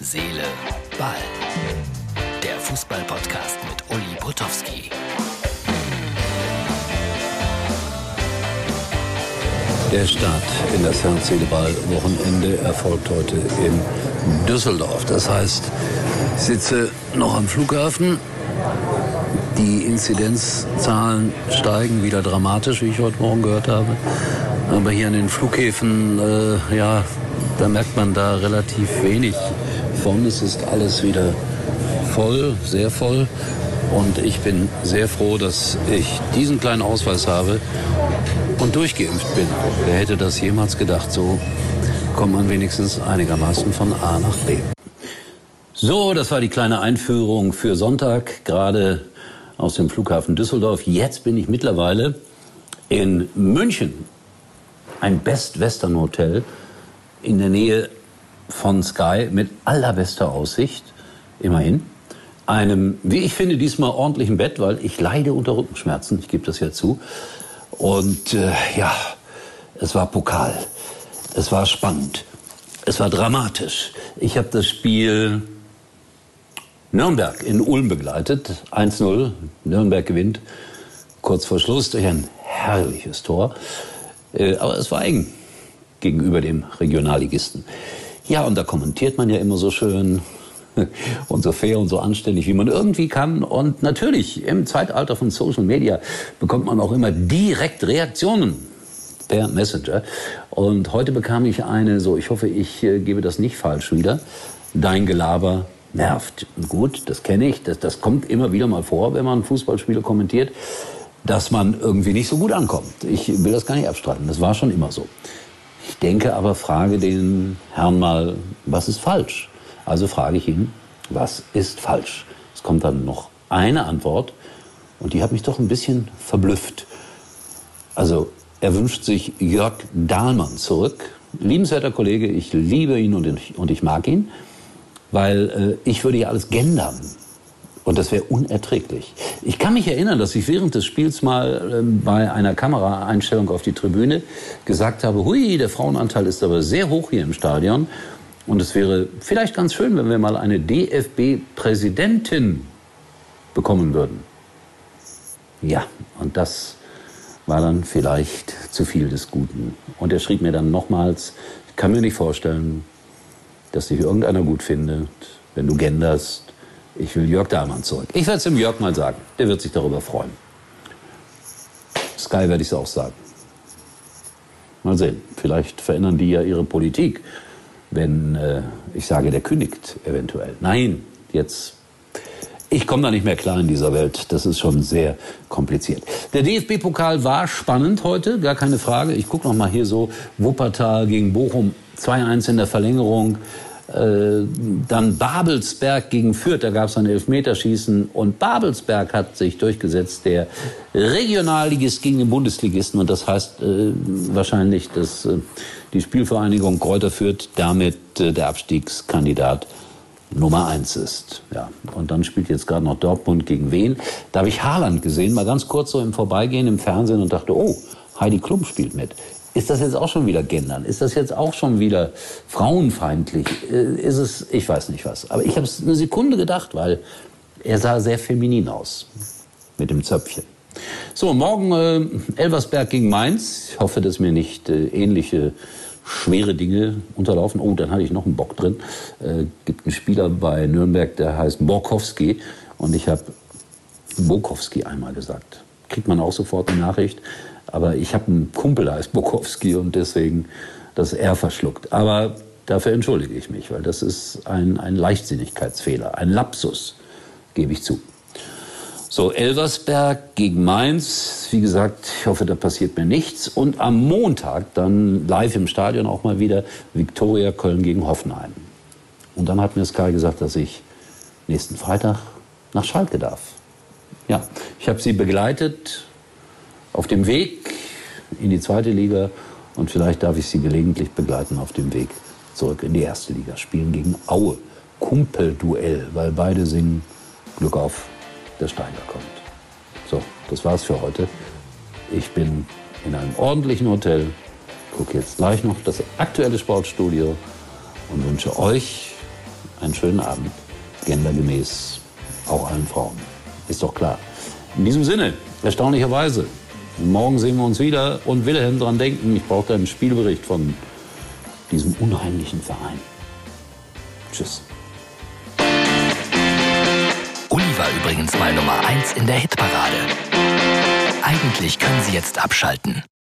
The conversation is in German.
Seele, Ball. Der Fußball-Podcast mit Uli Potowski. Der Start in das Herz-Seele-Ball-Wochenende erfolgt heute in Düsseldorf. Das heißt, ich sitze noch am Flughafen. Die Inzidenzzahlen steigen wieder dramatisch, wie ich heute Morgen gehört habe. Aber hier an den Flughäfen, äh, ja, da merkt man da relativ wenig von. Es ist alles wieder voll, sehr voll. Und ich bin sehr froh, dass ich diesen kleinen Ausweis habe und durchgeimpft bin. Wer hätte das jemals gedacht? So kommt man wenigstens einigermaßen von A nach B. So, das war die kleine Einführung für Sonntag, gerade aus dem Flughafen Düsseldorf. Jetzt bin ich mittlerweile in München, ein Best Western Hotel in der Nähe von Sky mit allerbester Aussicht, immerhin. Einem, wie ich finde, diesmal ordentlichen Bett, weil ich leide unter Rückenschmerzen, ich gebe das ja zu. Und äh, ja, es war Pokal. Es war spannend. Es war dramatisch. Ich habe das Spiel Nürnberg in Ulm begleitet. 1-0. Nürnberg gewinnt kurz vor Schluss durch ein herrliches Tor. Äh, aber es war eng gegenüber dem Regionalligisten. Ja, und da kommentiert man ja immer so schön und so fair und so anständig, wie man irgendwie kann. Und natürlich, im Zeitalter von Social Media bekommt man auch immer direkt Reaktionen per Messenger. Und heute bekam ich eine, so ich hoffe, ich äh, gebe das nicht falsch wieder. Dein Gelaber nervt. Gut, das kenne ich. Das, das kommt immer wieder mal vor, wenn man Fußballspiele kommentiert, dass man irgendwie nicht so gut ankommt. Ich will das gar nicht abstreiten. Das war schon immer so. Denke aber, frage den Herrn mal, was ist falsch? Also frage ich ihn, was ist falsch? Es kommt dann noch eine Antwort und die hat mich doch ein bisschen verblüfft. Also er wünscht sich Jörg Dahlmann zurück. Liebenswerter Kollege, ich liebe ihn und ich, und ich mag ihn, weil äh, ich würde ja alles gendern. Und das wäre unerträglich. Ich kann mich erinnern, dass ich während des Spiels mal ähm, bei einer Kameraeinstellung auf die Tribüne gesagt habe, hui, der Frauenanteil ist aber sehr hoch hier im Stadion. Und es wäre vielleicht ganz schön, wenn wir mal eine DFB-Präsidentin bekommen würden. Ja, und das war dann vielleicht zu viel des Guten. Und er schrieb mir dann nochmals, ich kann mir nicht vorstellen, dass dich irgendeiner gut findet, wenn du genderst ich will Jörg Dahlmann zurück. Ich werde es dem Jörg mal sagen. Der wird sich darüber freuen. Sky werde ich es auch sagen. Mal sehen. Vielleicht verändern die ja ihre Politik, wenn äh, ich sage, der kündigt eventuell. Nein, jetzt. Ich komme da nicht mehr klar in dieser Welt. Das ist schon sehr kompliziert. Der DFB-Pokal war spannend heute, gar keine Frage. Ich gucke noch mal hier so Wuppertal gegen Bochum 2-1 in der Verlängerung. Äh, dann Babelsberg gegen Fürth, da gab es ein Elfmeterschießen und Babelsberg hat sich durchgesetzt, der Regionalligist gegen den Bundesligisten und das heißt äh, wahrscheinlich, dass äh, die Spielvereinigung Kräuter Fürth damit äh, der Abstiegskandidat Nummer eins ist. Ja. Und dann spielt jetzt gerade noch Dortmund gegen wen. Da habe ich Haaland gesehen, mal ganz kurz so im Vorbeigehen im Fernsehen und dachte, oh, Heidi Klum spielt mit. Ist das jetzt auch schon wieder gendern? Ist das jetzt auch schon wieder frauenfeindlich? Äh, ist es, ich weiß nicht was. Aber ich habe es eine Sekunde gedacht, weil er sah sehr feminin aus mit dem Zöpfchen. So, morgen äh, Elversberg gegen Mainz. Ich hoffe, dass mir nicht äh, ähnliche schwere Dinge unterlaufen. Oh, dann hatte ich noch einen Bock drin. Äh, gibt einen Spieler bei Nürnberg, der heißt Borkowski. Und ich habe Bokowski einmal gesagt. Kriegt man auch sofort eine Nachricht. Aber ich habe einen Kumpel, der heißt Bukowski und deswegen das R verschluckt. Aber dafür entschuldige ich mich, weil das ist ein, ein Leichtsinnigkeitsfehler, ein Lapsus, gebe ich zu. So, Elversberg gegen Mainz. Wie gesagt, ich hoffe, da passiert mir nichts. Und am Montag dann live im Stadion auch mal wieder Viktoria Köln gegen Hoffenheim. Und dann hat mir Sky gesagt, dass ich nächsten Freitag nach Schalke darf. Ja, ich habe sie begleitet auf dem Weg in die zweite Liga und vielleicht darf ich sie gelegentlich begleiten auf dem Weg zurück in die erste Liga. Spielen gegen Aue. Kumpelduell, weil beide singen Glück auf, der Steiger kommt. So, das war's für heute. Ich bin in einem ordentlichen Hotel, gucke jetzt gleich noch das aktuelle Sportstudio und wünsche euch einen schönen Abend. Gendergemäß auch allen Frauen. Ist doch klar. In diesem Sinne, erstaunlicherweise, morgen sehen wir uns wieder und Wilhelm dran denken, ich brauche einen Spielbericht von diesem unheimlichen Verein. Tschüss. Uli war übrigens mal Nummer 1 in der Hitparade. Eigentlich können Sie jetzt abschalten.